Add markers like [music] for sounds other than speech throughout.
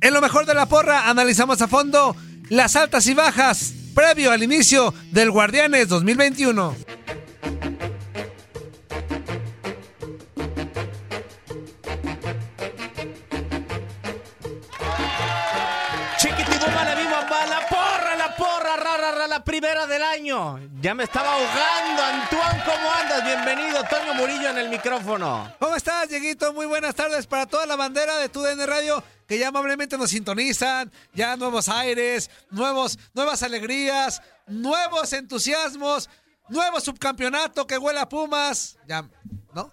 En lo mejor de la porra analizamos a fondo las altas y bajas previo al inicio del Guardianes 2021. Ra, ra, la primera del año. Ya me estaba ahogando. Antoine, ¿cómo andas? Bienvenido, Toño Murillo en el micrófono. ¿Cómo estás, Dieguito? Muy buenas tardes para toda la bandera de TUDN Radio que ya amablemente nos sintonizan, ya nuevos aires, nuevos, nuevas alegrías, nuevos entusiasmos, nuevo subcampeonato que huele a Pumas. Ya, ¿no?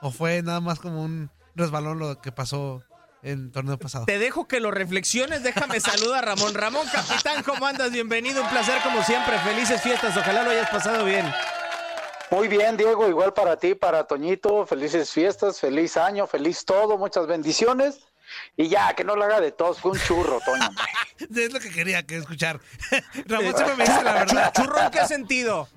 ¿O fue nada más como un resbalón lo que pasó en torneo pasado? Te dejo que lo reflexiones. Déjame saludar a Ramón. Ramón, capitán, ¿cómo andas? Bienvenido. Un placer como siempre. Felices fiestas. Ojalá lo hayas pasado bien. Muy bien, Diego, igual para ti, para Toñito, felices fiestas, feliz año, feliz todo, muchas bendiciones. Y ya, que no lo haga de todos, fue un churro, Toño. [laughs] es lo que quería que escuchar. [laughs] Ramón siempre me dice la verdad. ¿Churro en qué sentido?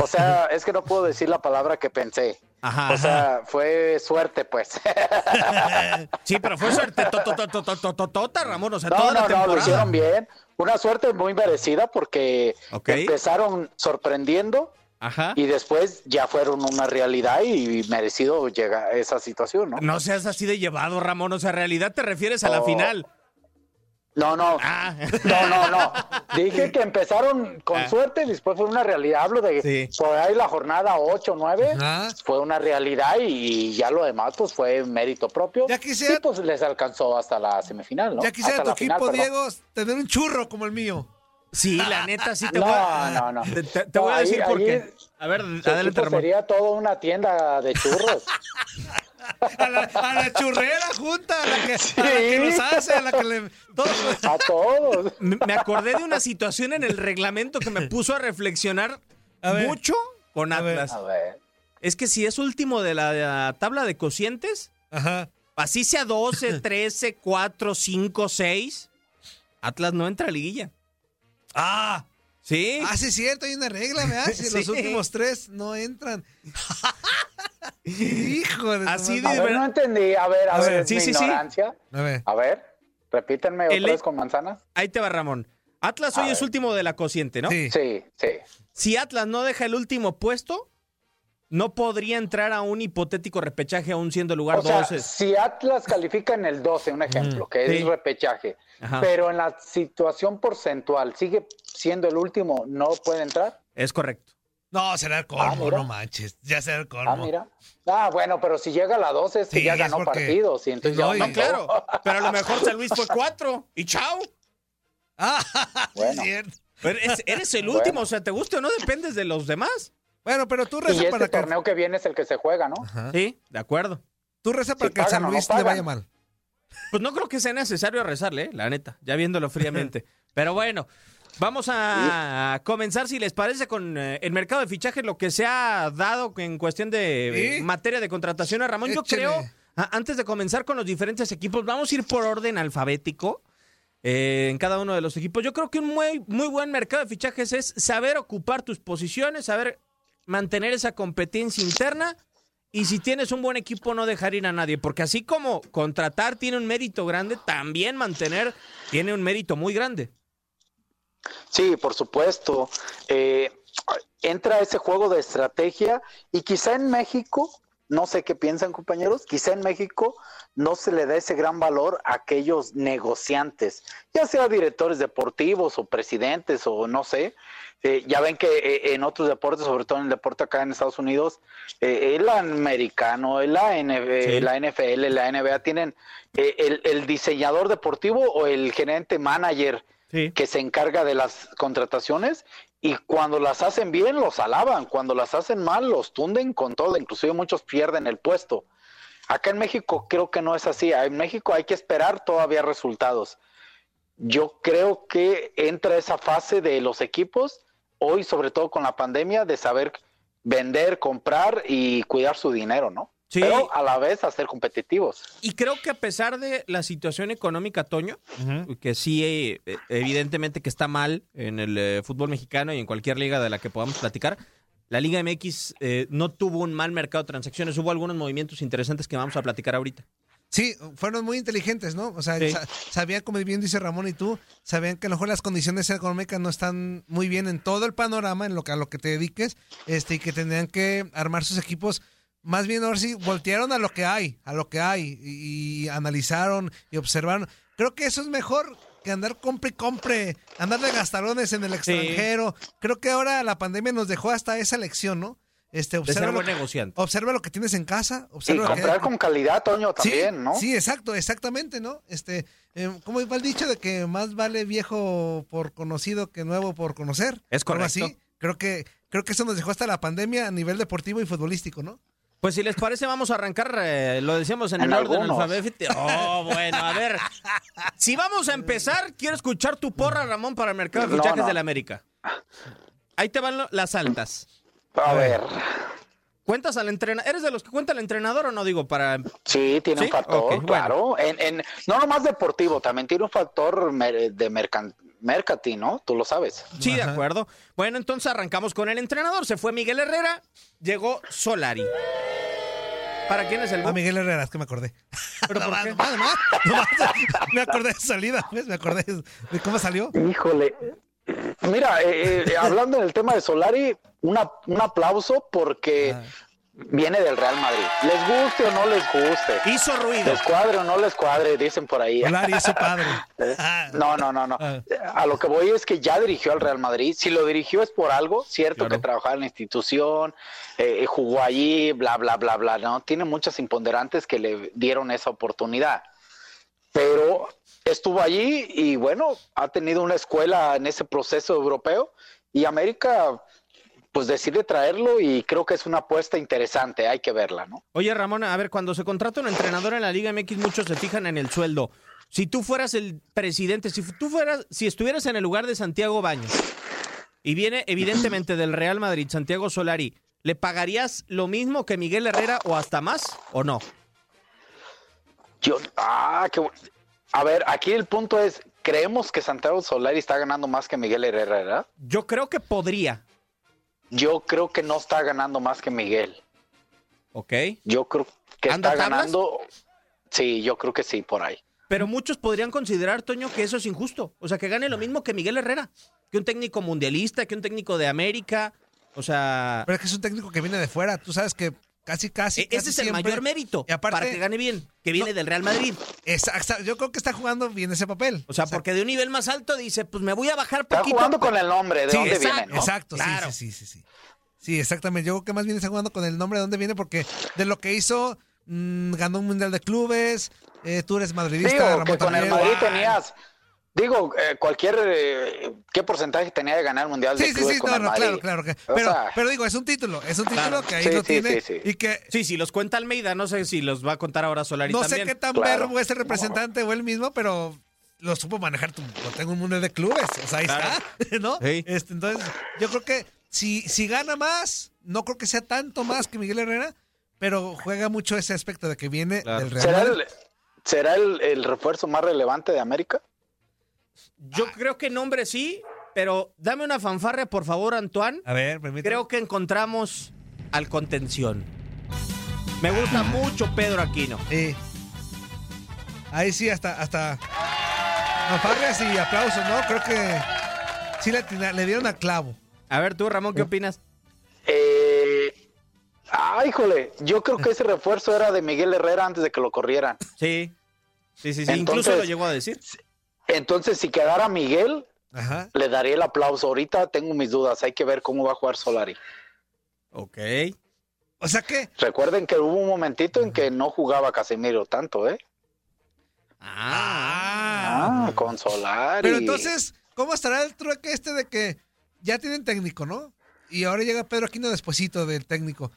O sea, es que no puedo decir la palabra que pensé. Ajá, o sea, fue suerte, pues. [laughs] Sí, pero fue suerte tota, Ramón. O sea, No, toda la no, no, lo temporada. hicieron bien. Una suerte muy merecida porque empezaron sorprendiendo Ajá. y después ya fueron una realidad y merecido llega esa situación, ¿no? No seas así de llevado, Ramón. O sea, realidad te refieres a la final. No, no. Ah. No, no, no. Dije que empezaron con Ah. suerte y después fue una realidad. Hablo de Sí. por ahí la jornada 8, 9. Ajá. Fue una realidad y ya lo demás pues fue mérito propio. Ya quisiera- Y pues les alcanzó hasta la semifinal, ¿no? Ya quisiera Hasta tu final, equipo. Diego, tener un churro como el mío. Sí, la neta, sí te No, voy a... no, no. Te, te- te No, voy a ahí- decir por ahí qué. A ver, adelante, sería toda una tienda de churros. [laughs] A la, a la churrera junta, a la que, a la que nos hace, a la que le. todo- a todos. Me me acordé de una situación en el reglamento que me puso a reflexionar A ver. mucho con A ver. Atlas. A ver. Es que si es último de la, de la tabla de cocientes, Ajá. así sea 12, 13, 4, 5, 6, Atlas no entra a liguilla. Ah, ¿Sí? ah, sí, es cierto, hay una regla, ¿verdad? Si [laughs] Sí. los últimos tres no entran. Hijo de. Así madre. A ver, no entendí. A ver, a, A ver, ver, sí, mi sí, sí. ignorancia. A ver. A ver, repítanme El- otra vez con manzanas. Ahí te va, Ramón. Atlas A hoy es último de la cociente, ¿no? Sí. Sí, sí. Si Atlas no deja el último puesto, no podría entrar a un hipotético repechaje aún siendo lugar O sea, 12. si Atlas califica en el 12, un ejemplo, que sí. es repechaje, Ajá. pero en la situación porcentual sigue siendo el último, ¿no puede entrar? Es correcto. No, será el colmo, Ah, mira. no manches. Ya será el colmo. Ah, mira. Ah, bueno, pero si llega a la 12 es que Sí, ya ganó porque- partidos. Y entonces No, ya No, claro. Pero a lo mejor San Luis fue [laughs] cuatro. Y chao. Ah, [laughs] es Bueno. cierto. Pero eres, eres el Bueno. último. O sea, te guste o no, dependes de los demás. Bueno, pero tú Y reza este para que. torneo que viene es el que se juega, ¿no? Ajá. Sí, de acuerdo. Tú reza para Si que el pagan San o no Luis le vaya mal. Pues no creo que sea necesario rezarle, ¿eh? la neta, ya viéndolo fríamente. [laughs] Pero bueno, vamos a comenzar, si les parece, con eh, el mercado de fichajes, lo que se ha dado en cuestión de eh, ¿Sí? materia de contratación. Ramón, yo creo, a- antes de comenzar con los diferentes equipos, vamos a ir por orden alfabético. eh, en cada uno de los equipos. Yo creo que un muy, muy buen mercado de fichajes es saber ocupar tus posiciones, saber mantener esa competencia interna y si tienes un buen equipo no dejar ir a nadie, porque así como contratar tiene un mérito grande, también mantener tiene un mérito muy grande. Sí, por supuesto. Eh, entra ese juego de estrategia y quizá en México, no sé qué piensan compañeros, quizá en México no se le da ese gran valor a aquellos negociantes, ya sea directores deportivos o presidentes o no sé. Eh, ya ven que eh, en otros deportes, sobre todo en el deporte acá en Estados Unidos, eh, el americano, la, NB, Sí. la NFL, la NBA tienen eh, el, el diseñador deportivo o el gerente manager Que se encarga de las contrataciones y cuando las hacen bien los alaban, cuando las hacen mal los tunden con todo, inclusive muchos pierden el puesto. Acá en México creo que no es así, en México hay que esperar todavía resultados. Yo creo que entra esa fase de los equipos, hoy sobre todo con la pandemia, de saber vender, comprar y cuidar su dinero, ¿no? Sí. Pero a la vez hacer competitivos. Y creo que a pesar de la situación económica, Toño, que sí, eh, evidentemente que está mal en el eh, fútbol mexicano y en cualquier liga de la que podamos platicar, la Liga MX eh, no tuvo un mal mercado de transacciones, hubo algunos movimientos interesantes que vamos a platicar ahorita. Sí, fueron muy inteligentes, ¿no? O sea, Sí. sa- sabían, como bien dice Ramón y tú, sabían que a lo mejor las condiciones económicas no están muy bien en todo el panorama, en lo que a lo que te dediques, este, y que tendrían que armar sus equipos. Más bien, ahora sí, voltearon a lo que hay, a lo que hay, y, y analizaron y observaron. Creo que eso es mejor que andar compre y compre, andar de gastarones en el extranjero. Creo que ahora la pandemia nos dejó hasta esa lección, ¿no? Este, De ser observa, buen lo, negociante. observa lo que tienes en casa, Y observa lo que- comprar con calidad, Toño, también, sí, ¿no? Sí, exacto, exactamente, ¿no? Este, eh, ¿cómo va el dicho de que más vale viejo por conocido que nuevo por conocer? Es Algo correcto. así. Creo que, creo que eso nos dejó hasta la pandemia a nivel deportivo y futbolístico, ¿no? Pues si les parece, vamos a arrancar, eh, lo decíamos en, En el orden alfabético. Oh, bueno, a ver. Si vamos a empezar, quiero escuchar tu porra, Ramón, para el mercado de fichajes no. de la América. Ahí te van las altas. A ver. ¿Cuentas al entrenador? ¿Eres de los que cuenta el entrenador o no? Digo, para... Sí, tiene ¿Sí? un factor, Ok, bueno. claro. En, en, no nomás deportivo, también tiene un factor de mercan, mercati, ¿no? Tú lo sabes. Sí, de acuerdo. Bueno, entonces arrancamos con el entrenador. Se fue Miguel Herrera, llegó Solari. ¿Para quién es el A? Miguel Herrera, es que me acordé. [laughs] ¿Pero por qué? [laughs] me acordé de salida, ¿ves? Me acordé de cómo salió. Híjole. Mira, eh, eh, hablando del tema de Solari, una, un aplauso porque Ah. Viene del Real Madrid. Les guste o no les guste. Hizo ruido. Les cuadre o no les cuadre, dicen por ahí. Su padre. [laughs] Ah, No, no, no, no. Ah. A lo que voy es que ya dirigió al Real Madrid. Si lo dirigió es por algo, cierto Claro. que trabajaba en la institución, eh, jugó allí, bla, bla, bla, bla, ¿no? Tiene muchas imponderantes que le dieron esa oportunidad. Pero estuvo allí y bueno, ha tenido una escuela en ese proceso europeo y América pues decide traerlo y creo que es una apuesta interesante, hay que verla, ¿no? Oye, Ramón, a ver, cuando se contrata un entrenador en la Liga MX, muchos se fijan en el sueldo. Si tú fueras el presidente, si tú fueras, si estuvieras en el lugar de Santiago Baños y viene evidentemente del Real Madrid, Santiago Solari, ¿le pagarías lo mismo que Miguel Herrera o hasta más o no? Yo, ah, qué A ver, aquí el punto es, ¿creemos que Santiago Solari está ganando más que Miguel Herrera? ¿verdad? Yo creo que podría, Yo creo que no está ganando más que Miguel. ¿ok? Yo creo que ¿Anda está tablas? ganando. Sí, yo creo que sí, por ahí. Pero muchos podrían considerar, Toño, que eso es injusto. O sea, que gane lo mismo que Miguel Herrera, que un técnico mundialista, que un técnico de América. O sea, Pero es que es un técnico que viene de fuera. Tú sabes que casi, casi. e- ese casi es el siempre- mayor mérito Y aparte- para que gane bien, que viene No. del Real Madrid. Exacto, yo creo que está jugando bien ese papel. O sea, porque de un nivel más alto dice, pues me voy a bajar Está poquito. jugando con el nombre, ¿de Sí, dónde exacto. viene? no? Exacto, sí, Claro. sí, sí, sí, sí. Sí, exactamente. Yo creo que más bien está jugando con el nombre de dónde viene, porque de lo que hizo, mm, ganó un mundial de clubes. eh, tú eres madridista, Digo, Ramón que con el. Madrid tenías, Digo, eh, cualquier. eh, ¿Qué porcentaje tenía de ganar el Mundial de Sí, sí, Clubes sí, con no, el no, Madrid? claro, claro. que- O Pero, sea, pero digo, es un título, es un título Claro. que ahí Sí, lo sí, tiene sí, sí. y que Sí, si los cuenta Almeida, no sé si los va a contar ahora Solari no también. sé qué tan Claro. verbo es el representante o él mismo, pero lo supo manejar. tu- Lo tengo un mundial de clubes, o sea, ahí Claro. está, [laughs] ¿no? Sí. Este, entonces, yo creo que si, si gana más, no creo que sea tanto más que Miguel Herrera, pero juega mucho ese aspecto de que viene Claro. del Real ¿Será, el, ¿será el, el refuerzo más relevante de América? Yo creo que nombre sí, pero dame una fanfarria, por favor, Antoine. A ver, permítame. Creo que encontramos al contención. Me gusta mucho Pedro Aquino. Sí. Ahí sí, hasta, hasta fanfarrias y aplausos, ¿no? Creo que sí le, dieron a clavo. A ver, tú, Ramón, ¿qué opinas? Eh, ah, híjole, yo creo que ese refuerzo era de Miguel Herrera antes de que lo corrieran. Sí. Sí, sí, sí. Entonces- Incluso lo llegó a decir. Entonces, si quedara Miguel, Ajá. le daría el aplauso. Ahorita tengo mis dudas, hay que ver cómo va a jugar Solari. Ok. O sea que, Recuerden que hubo un momentito en que no jugaba Casemiro tanto, ¿eh? Ah. Ah, con Solari. pero entonces, ¿cómo estará el trueque este de que ya tienen técnico, ¿no? Y ahora llega Pedro Aquino despuesito del técnico.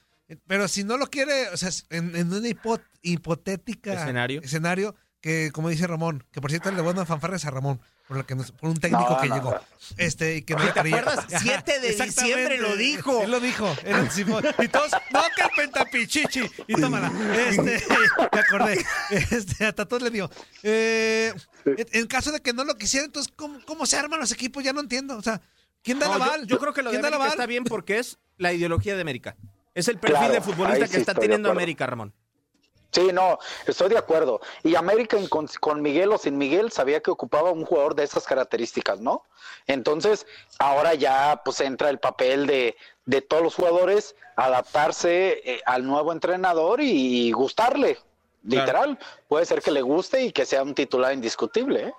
Pero si no lo quiere, o sea, en, en una hipo- hipotética Escenario. escenario, que como dice Ramón, que por cierto le buenas fanfarres a Ramón, por, lo que nos- por un técnico No, que no, llegó. no. Este, y que no ¿te acuerdas? 7 de diciembre lo dijo. Él lo dijo. él anticipó. Y todos, no, que el pentapichichi. Y tómala. Este, [laughs] me acordé. Este, hasta todos le dio. Eh, en, caso de que no lo quisiera, entonces, ¿cómo, ¿cómo se arman los equipos? Ya no entiendo. O sea, ¿quién da No, la yo- bal? yo, creo que lo de ¿Quién da la América bal? está bien porque es la ideología de América. Es el perfil Claro, de futbolista que sí está teniendo. América, Ramón. Sí, no, estoy de acuerdo. Y América con, con Miguel o sin Miguel sabía que ocupaba un jugador de esas características, ¿no? Entonces, ahora ya pues entra el papel de, de todos los jugadores, adaptarse eh, al nuevo entrenador y, gustarle, literal. Puede ser que le guste y que sea un titular indiscutible, ¿eh?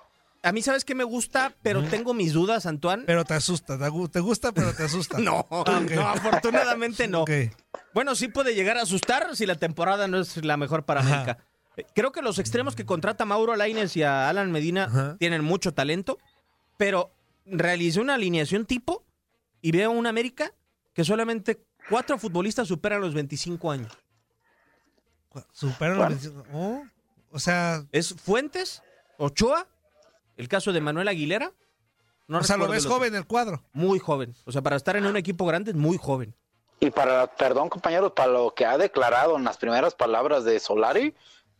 A mí, ¿sabes qué me gusta? Pero tengo mis dudas, Antoine. Pero te asusta. Te gu- te gusta, pero te asusta. [laughs] No, Ah, no, afortunadamente no. Bueno, sí puede llegar a asustar si la temporada no es la mejor para. América. Creo que los extremos que contrata Mauro Laines y a Alan Medina Ajá. tienen mucho talento, pero realicé una alineación tipo y veo una América que solamente cuatro futbolistas superan los 25 años. Superan los 25. Oh, o sea, Es Fuentes, Ochoa, el caso de Manuel Aguilera. No o sea, lo ves los- joven el cuadro. Muy joven. O sea, para estar en un equipo grande es muy joven. Y para, perdón compañeros, para lo que ha declarado en las primeras palabras de Solari,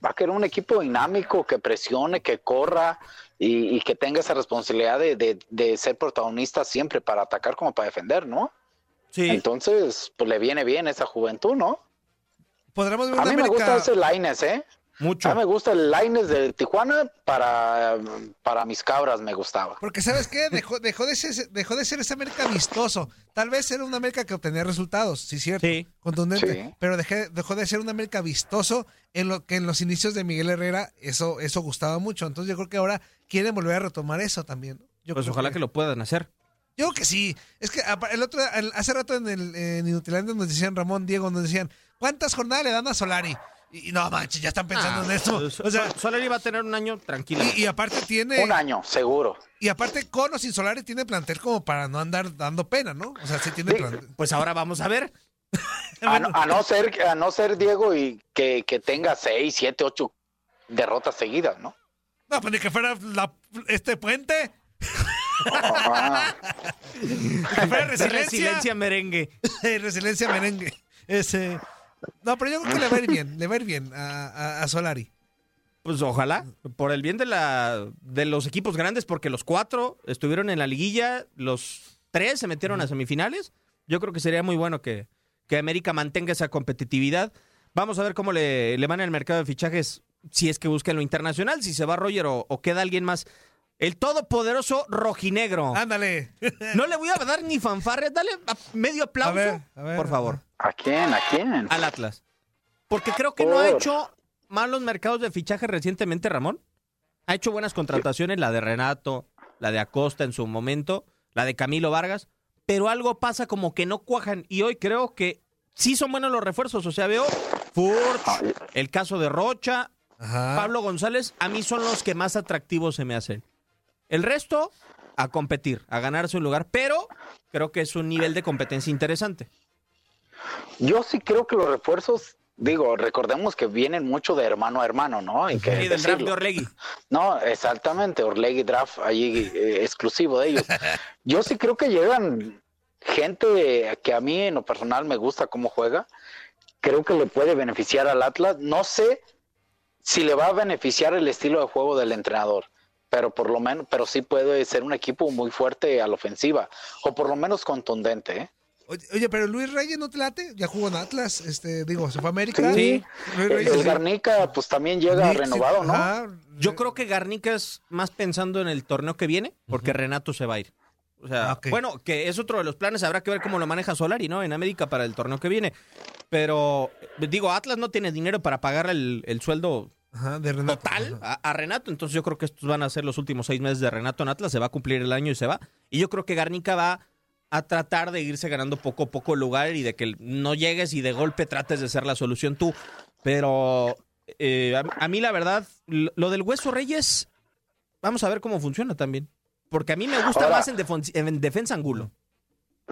va a querer un equipo dinámico que presione, que corra y, y que tenga esa responsabilidad de, de- de ser protagonista siempre para atacar como para defender, ¿no? Sí. Entonces, pues le viene bien esa juventud, ¿no? Podremos ver A mí me gusta ese Laines, ¿eh? Mucho. A mí me gusta el Laines de Tijuana para, para mis cabras, me gustaba. Porque, ¿sabes qué? Dejó, [laughs] dejó, de ser, dejó de ser ese América vistoso. Tal vez era una América que obtenía resultados, sí, cierto. Sí. Contundente. Sí. Pero dejé- dejó de ser una América vistoso en lo que en los inicios de Miguel Herrera eso, eso gustaba mucho. Entonces yo creo que ahora quieren volver a retomar eso también. Pues ojalá que lo puedan hacer. Yo creo que sí. Es que el otro, el- hace rato en el en Inutilandia nos decían, Ramón, Diego, nos decían, ¿cuántas jornadas le dan a Solari? Y, no manches, ya están pensando en eso. O sea, Sol- Solari va a tener un año tranquilo. y, y aparte tiene. Un año, seguro. Y aparte, con o sin Solari tiene plantel como para no andar dando pena, ¿no? O sea, sí tiene Sí. plantel. Pues ahora vamos a ver. [laughs] A no, a no ser, a no ser Diego y que, que tenga seis, siete, ocho derrotas seguidas, ¿no? No, pues ni que fuera la- este puente. [laughs] [laughs] Que fuera resiliencia. Resiliencia merengue. resiliencia merengue. Ese. No, pero yo creo que le va a ir bien. Le va a ir bien a, a- a Solari. Pues ojalá, por el bien de la de los equipos grandes, porque los cuatro estuvieron en la liguilla, los tres se metieron a semifinales. Yo creo que sería muy bueno que, que América mantenga esa competitividad. Vamos a ver cómo le, le van en el mercado de fichajes, si es que busca en lo internacional, si se va Roger o, o queda alguien más. El todopoderoso rojinegro. Ándale. No le voy a dar ni fanfarre, dale medio aplauso, A ver, a ver, por favor, ¿A quién? ¿A quién? al Atlas. Porque creo que no ha hecho malos mercados de fichaje recientemente, Ramón. Ha hecho buenas contrataciones, la de Renato, la de Acosta en su momento, la de Camilo Vargas, pero algo pasa como que no cuajan y hoy creo que sí son buenos los refuerzos. O sea, veo Furch, el caso de Rocha, Ajá. Pablo González, a mí son los que más atractivos se me hacen. El resto, a competir, a ganarse un lugar, pero creo que es un nivel de competencia interesante. Yo sí creo que los refuerzos, digo, recordemos que vienen mucho de hermano a hermano, ¿no? Hay que Y del draft de. Orlegui. No, exactamente, Orlegui Draft allí eh, exclusivo de ellos. [laughs] Yo sí creo que llegan gente que a mí en lo personal me gusta cómo juega. Creo que le puede beneficiar al Atlas. No sé si le va a beneficiar el estilo de juego del entrenador, pero por lo menos, pero sí puede ser un equipo muy fuerte a la ofensiva o por lo menos contundente. ¿eh? Oye, oye, pero Luis Reyes no te late, ya jugó en Atlas, este, digo, se fue a América. Sí. Luis El, Reyes, el sí. Garnica, pues también llega Sí, renovado, ¿no? ajá. Yo creo que Garnica es más pensando en el torneo que viene, porque Renato se va a ir. O sea, Ah, bueno, que es otro de los planes, habrá que ver cómo lo maneja Solari, ¿no? En América para el torneo que viene. Pero, digo, Atlas no tiene dinero para pagar el, el sueldo Ajá, de Renato. total a, a Renato, entonces yo creo que estos van a ser los últimos seis meses de Renato en Atlas, se va a cumplir el año y se va. Y yo creo que Garnica va a tratar de irse ganando poco a poco el lugar y de que no llegues y de golpe trates de ser la solución tú. Pero eh, a, a mí la verdad, lo lo del Hueso Reyes, vamos a ver cómo funciona también. Porque a mí me gusta Ahora- más en, defon- en defensa Angulo.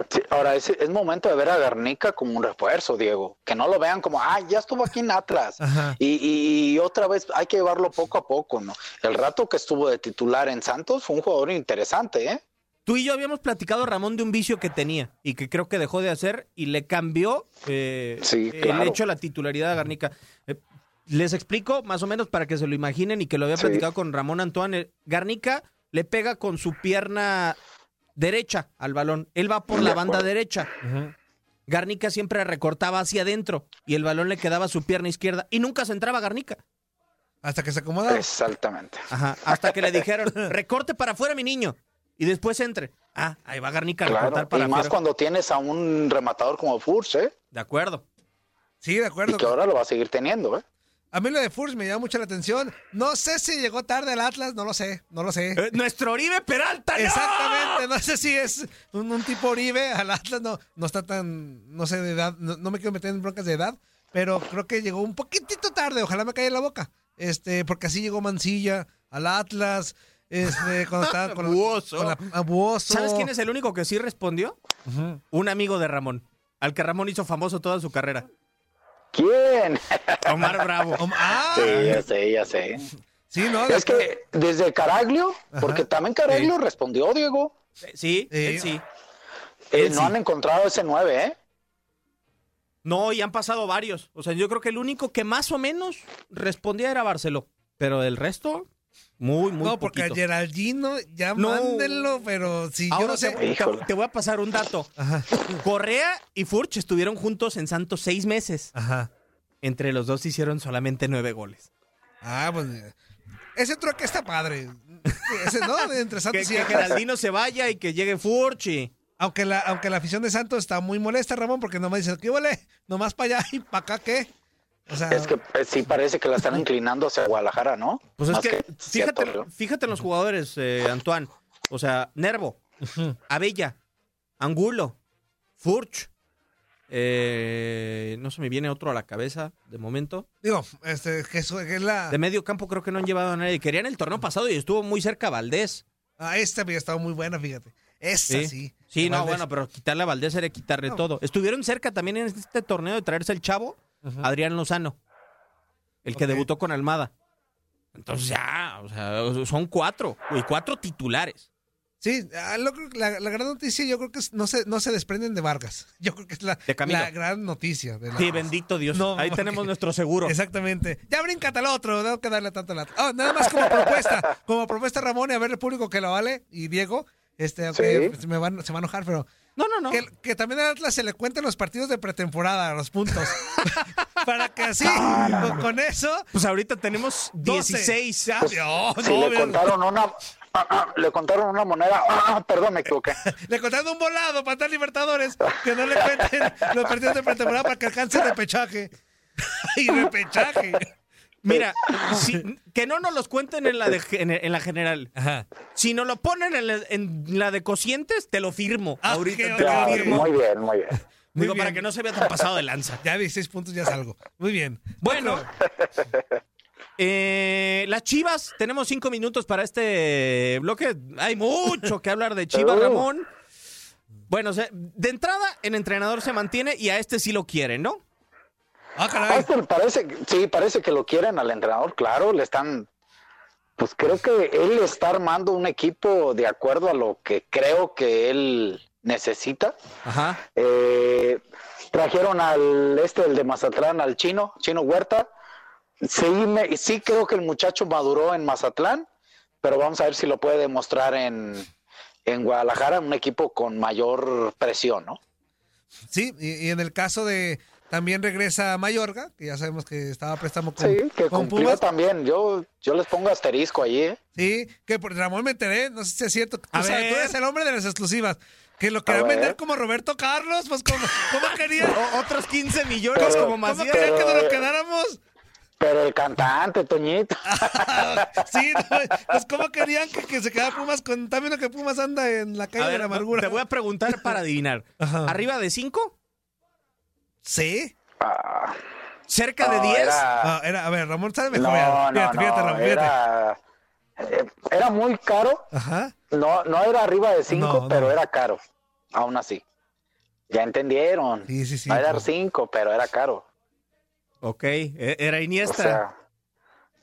Sí, ahora es, es momento de ver a Garnica como un refuerzo, Diego. Que no lo vean como, ah, ya estuvo aquí en Atlas. Y, y- y otra vez hay que llevarlo poco a poco, ¿no? El rato que estuvo de titular en Santos fue un jugador interesante, ¿eh? Tú y yo habíamos platicado, Ramón, de un vicio que tenía y que creo que dejó de hacer y le cambió eh, Sí, el hecho de la titularidad de Garnica. Eh, les explico más o menos para que se lo imaginen y que lo había Sí. platicado con Ramón Antoine. Garnica le pega con su pierna derecha al balón. Él va por la banda derecha. Garnica siempre recortaba hacia adentro y el balón le quedaba a su pierna izquierda y nunca se entraba Garnica. Hasta que se acomoda. Exactamente. Ajá, hasta que le [laughs] dijeron, recorte para afuera, mi niño. Y después entre. Ah, ahí va Garnica a recortar Claro. para Y más afuera. cuando tienes a un rematador como Furch, ¿eh? De acuerdo. Sí, de Y acuerdo. que ahora lo va a seguir teniendo, ¿eh? A mí lo de Furs me llama mucho la atención. No sé si llegó tarde al Atlas, no lo sé, no lo sé. Eh, nuestro Oribe Peralta. ¡no! Exactamente, no sé si es un, un tipo Oribe al Atlas, no, no está tan, no sé de edad, no, no me quiero meter en broncas de edad, pero creo que llegó un poquitito tarde, ojalá me caiga en la boca, este, porque así llegó Mancilla al Atlas, este, cuando estaba con, Buoso. con la, a Buoso. ¿Sabes quién es el único que sí respondió? Un amigo de Ramón, al que Ramón hizo famoso toda su carrera. ¿Quién? Omar Bravo. [laughs] Om- ah, Sí, ya sé, ya sé. sí, no, Es que desde Caraglio, porque también Caraglio respondió, Diego. Sí, él sí. Eh, Él no sí. han encontrado ese 9, ¿eh? No, y han pasado varios. O sea, yo creo que el único que más o menos respondía era Barceló. Pero el resto, muy, muy no, porque a. Geraldino ya No. mándenlo, pero si yo no sé. te, voy a pasar un dato. Ajá, Correa y Furch estuvieron juntos en Santos seis meses. ajá. Entre los dos hicieron solamente nueve goles. Ah, pues ese trueque está padre. Ese, ¿no? [laughs] Entre Que, Santos y que. Geraldino se vaya y que llegue Furch y... Aunque la, aunque la afición de Santos está muy molesta, Ramón, porque nomás dicen, ¿qué huele? Nomás para allá y para acá, ¿qué? O sea, Es que eh, sí parece que la están [laughs] inclinando hacia Guadalajara, ¿no? Pues es Más que, fíjate, fíjate en los jugadores, eh, Antoine. O sea, Nervo, Abella, Angulo, Furch. eh, no se me viene otro a la cabeza de momento. digo, este, que, eso- que es la... De medio campo creo que no han llevado a nadie. Querían el torneo pasado y estuvo muy cerca Valdés. Ah, esta había estado muy buena, fíjate. Esa sí. Sí, sí no, Valdés. bueno, pero quitarle a Valdés era quitarle No. todo. Estuvieron cerca también en este torneo de traerse el chavo, Adrián Lozano, el que debutó con Almada. Entonces ya, o sea, son cuatro, y cuatro titulares. Sí, ah, lo creo que la, la gran noticia yo creo que es- no, se, no se desprenden de Vargas. [laughs] Yo creo que es la, De Camilo. la gran noticia. de la- Sí, bendito Dios. No, Ahí porque- tenemos nuestro seguro. Exactamente. Ya bríncate al otro, no hay que darle tanto la... Ah, nada más como propuesta, como propuesta Ramón y a ver el público que lo vale y Diego, este, Sí. pues, me van, se va a enojar, pero No, no, no. que, que también al Atlas se le cuenten los partidos de pretemporada, los puntos. [laughs] Para que así, con, con eso, Pues ahorita tenemos 12. 16. Ya, Pues, no, si no, le mira, contaron una... ah, ah, le contaron una moneda... ah, perdón, me equivoqué. [laughs] le contaron un volado para estar Libertadores, que no le cuenten los partidos de pretemporada para que alcance repechaje. [laughs] y repechaje. Mira, [laughs] si- que no nos los cuenten en la, de, en, en la general. Ajá. Si nos lo ponen en la, en la de cocientes, te lo firmo. Ah, Ahorita te lo firmo. muy bien, muy bien. Muy Digo, para que no se vea tan pasado de lanza. Ya 16 puntos ya salgo. Muy bien. Bueno, [laughs] eh, la las Chivas, tenemos cinco minutos para este bloque. Hay mucho que hablar de Chivas, [laughs] Ramón. Bueno, o sea, de entrada, el entrenador se mantiene y a este sí lo quieren, ¿no? Ah, caray. parece, sí, parece que lo quieren al entrenador, claro, le están, pues creo que él está armando un equipo de acuerdo a lo que creo que él necesita. Ajá. Eh, trajeron al este, el de Mazatlán, al chino, chino Huerta. Sí, me, sí creo que el muchacho maduró en Mazatlán, pero vamos a ver si lo puede demostrar en, en Guadalajara, un equipo con mayor presión, ¿no? Sí, y, y en el caso de también regresa Mayorga, que ya sabemos que estaba a préstamo con, Sí, que con cumplió Pumas. también. Yo, yo les pongo asterisco ahí, ¿eh? Sí, que por Ramón me enteré, no sé si es cierto. Tú, A sabes, tú ver. eres el hombre de las exclusivas. Que lo A querían ver. vender como Roberto Carlos, pues como, ¿cómo querían? [laughs] O- otros 15 millones Pero- como ¿Cómo Macías. querían que nos lo quedáramos? Pero el cantante, Toñito. [laughs] sí, no, pues ¿cómo querían que, que se quedara Pumas con también lo que Pumas anda en la calle A de ver, la amargura? te voy a preguntar para adivinar. [laughs] Ajá. ¿Arriba de 5? Sí. Ah, ¿Cerca de no, 10? Era, Ah, era, a ver, Ramón sabe mejor. no, mira, no, fíjate, fíjate, Ramón, fíjate. era, eh, era muy caro. Ajá. No, no era arriba de 5, No, no. pero era caro. Aún así. Ya entendieron. Sí, sí, sí. no era pues. 5, pero era caro. Ok, e- era O Iniesta. sea,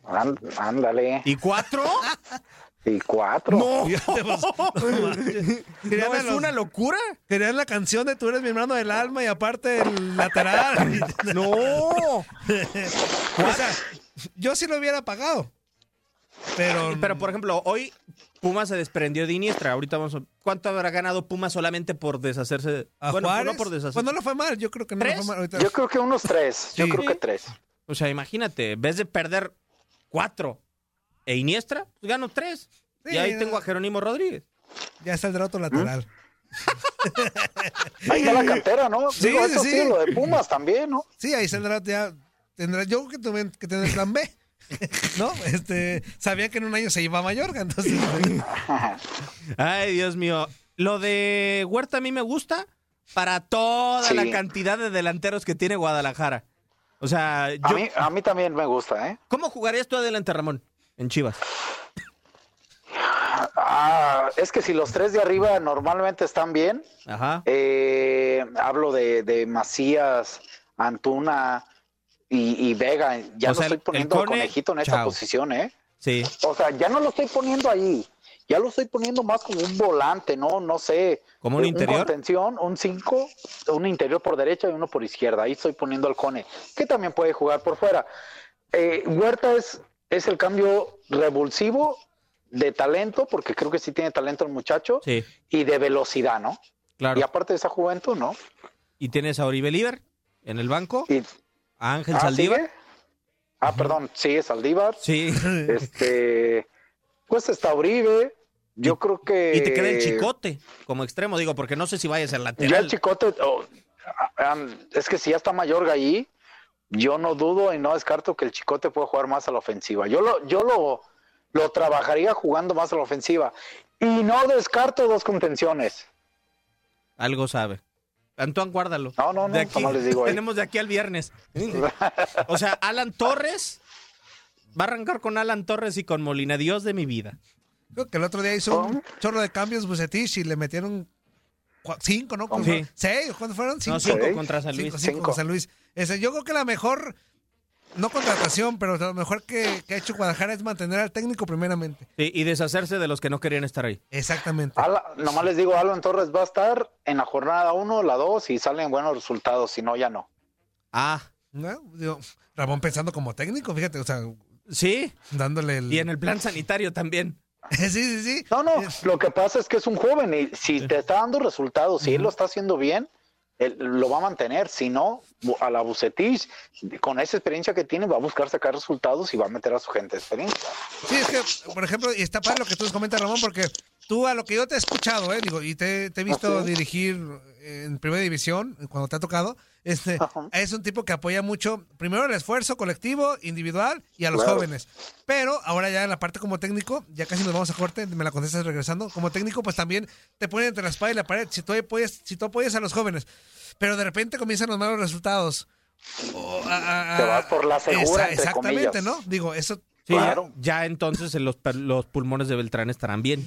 án- ándale. ¿Y 4? [laughs] Y 4. ¡No! [laughs] Fíjate, pues, [laughs] no manches. Querían ¿No a es los- una locura? Querían la canción de Tú eres mi hermano del alma y aparte el lateral. [laughs] ¡No! o sea, yo sí lo hubiera pagado. Pero, Pero, por ejemplo, hoy Pumas se desprendió de Iniestra. Ahorita vamos a... ¿Cuánto habrá ganado Pumas solamente por deshacerse? a bueno, Juárez, no por deshacerse. pues no le fue mal, yo creo que no ¿Tres? fue mal. Ahorita- Yo creo que unos 3. Yo creo que 3. O sea, imagínate, en vez de perder 4 e Iniestra, pues gano 3. Sí, y ahí no. tengo a Jerónimo Rodríguez. Ya saldrá otro lateral. Ahí está la cantera, ¿no? Sí, Digo, sí, eso sí. sí, lo de Pumas también, ¿no? Sí, ahí saldrá ya. Tendrá, yo creo que tuve que tener plan B. [laughs] ¿No? Este, sabía que en un año se iba a Mallorca, entonces. [laughs] Ay, Dios mío. Lo de Huerta a mí me gusta para toda Sí. la cantidad de delanteros que tiene Guadalajara. O sea, A, yo, mí, a mí también me gusta, ¿eh? ¿cómo jugarías tú adelante, Ramón? En Chivas. Ah, es que si los tres de arriba normalmente están bien, Ajá. eh, hablo de, de Macías, Antuna y, y Vega, ya O no sea, estoy poniendo el conejito en esta chao. posición, ¿eh? Sí. O sea, ya no lo estoy poniendo ahí, ya lo estoy poniendo más como un volante, ¿no? No sé. ¿Como un eh, interior? contención, un 5, un interior por derecha y uno por izquierda. Ahí estoy poniendo al Cone, que también puede jugar por fuera. Eh, Huerta es, es el cambio revulsivo de talento, porque creo que sí tiene talento el muchacho, Sí, y de velocidad, ¿no? claro. Y aparte de esa juventud, ¿no? Y tienes a Oribe Liber en el banco, Y, a Ángel ah, Saldívar. ¿sigue? Ah, perdón, sí, es Saldívar. Sí. [laughs] Este, pues está Uribe. Yo creo que. Y te queda el chicote como extremo, digo, porque no sé si vaya a ser Ya lateral. el chicote, oh, ah, ah, es que si ya está Mayorga ahí, yo no dudo y no descarto que el chicote pueda jugar más a la ofensiva. Yo lo, yo lo, lo trabajaría jugando más a la ofensiva. Y no descarto dos contenciones. Algo sabe. Antoine, guárdalo. No, no, no, De aquí- nomás les digo [laughs] ahí. tenemos de aquí al viernes. O sea, Alan Torres va a arrancar con Alan Torres y con Molina. Dios de mi vida. Creo que el otro día hizo un chorro de cambios Bucetich y le metieron cinco, ¿no? ¿Cuántos Sí. fueron? ¿Seis? ¿Cuántos fueron? No, cinco Seis. contra San Luis. Cinco, cinco Cinco. con San Luis. Ese, yo creo que la mejor, no contratación, pero lo mejor que, que ha hecho Guadalajara es mantener al técnico primeramente. Sí, y deshacerse de los que no querían estar ahí. Exactamente. Ala- nomás les digo, Alan Torres va a estar en la jornada 1, la 2 y salen buenos resultados, si no, ya no. Ah, ¿No? Digo, Ramón pensando como técnico, fíjate, o sea, sí. dándole el... Y en el plan sanitario también. [laughs] sí, sí, sí. No, no, lo que pasa es que es un joven y si te está dando resultados, si él lo está haciendo bien, él lo va a mantener. Si no, a la Bucetich, con esa experiencia que tiene, va a buscar sacar resultados y va a meter a su gente de experiencia. Sí, es que, por ejemplo, y está padre lo que tú comentas, Ramón, porque tú a lo que yo te he escuchado, ¿eh? Digo, y te, te he visto ¿Ah, sí? dirigir en primera división, cuando te ha tocado, este, Ajá. es un tipo que apoya mucho, primero el esfuerzo colectivo, individual y a los Claro. jóvenes. Pero ahora ya en la parte como técnico, ya casi nos vamos a corte, me la contestas regresando, como técnico, pues también te ponen entre la espada y la pared, si tú apoyas, si tú apoyas a los jóvenes, pero de repente comienzan los malos resultados. o a- a- a- Te vas por la segura, entre exactamente, comillas. ¿no? Digo, eso Sí, ya- Claro. ya, entonces los, los pulmones de Beltrán estarán bien.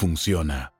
funciona.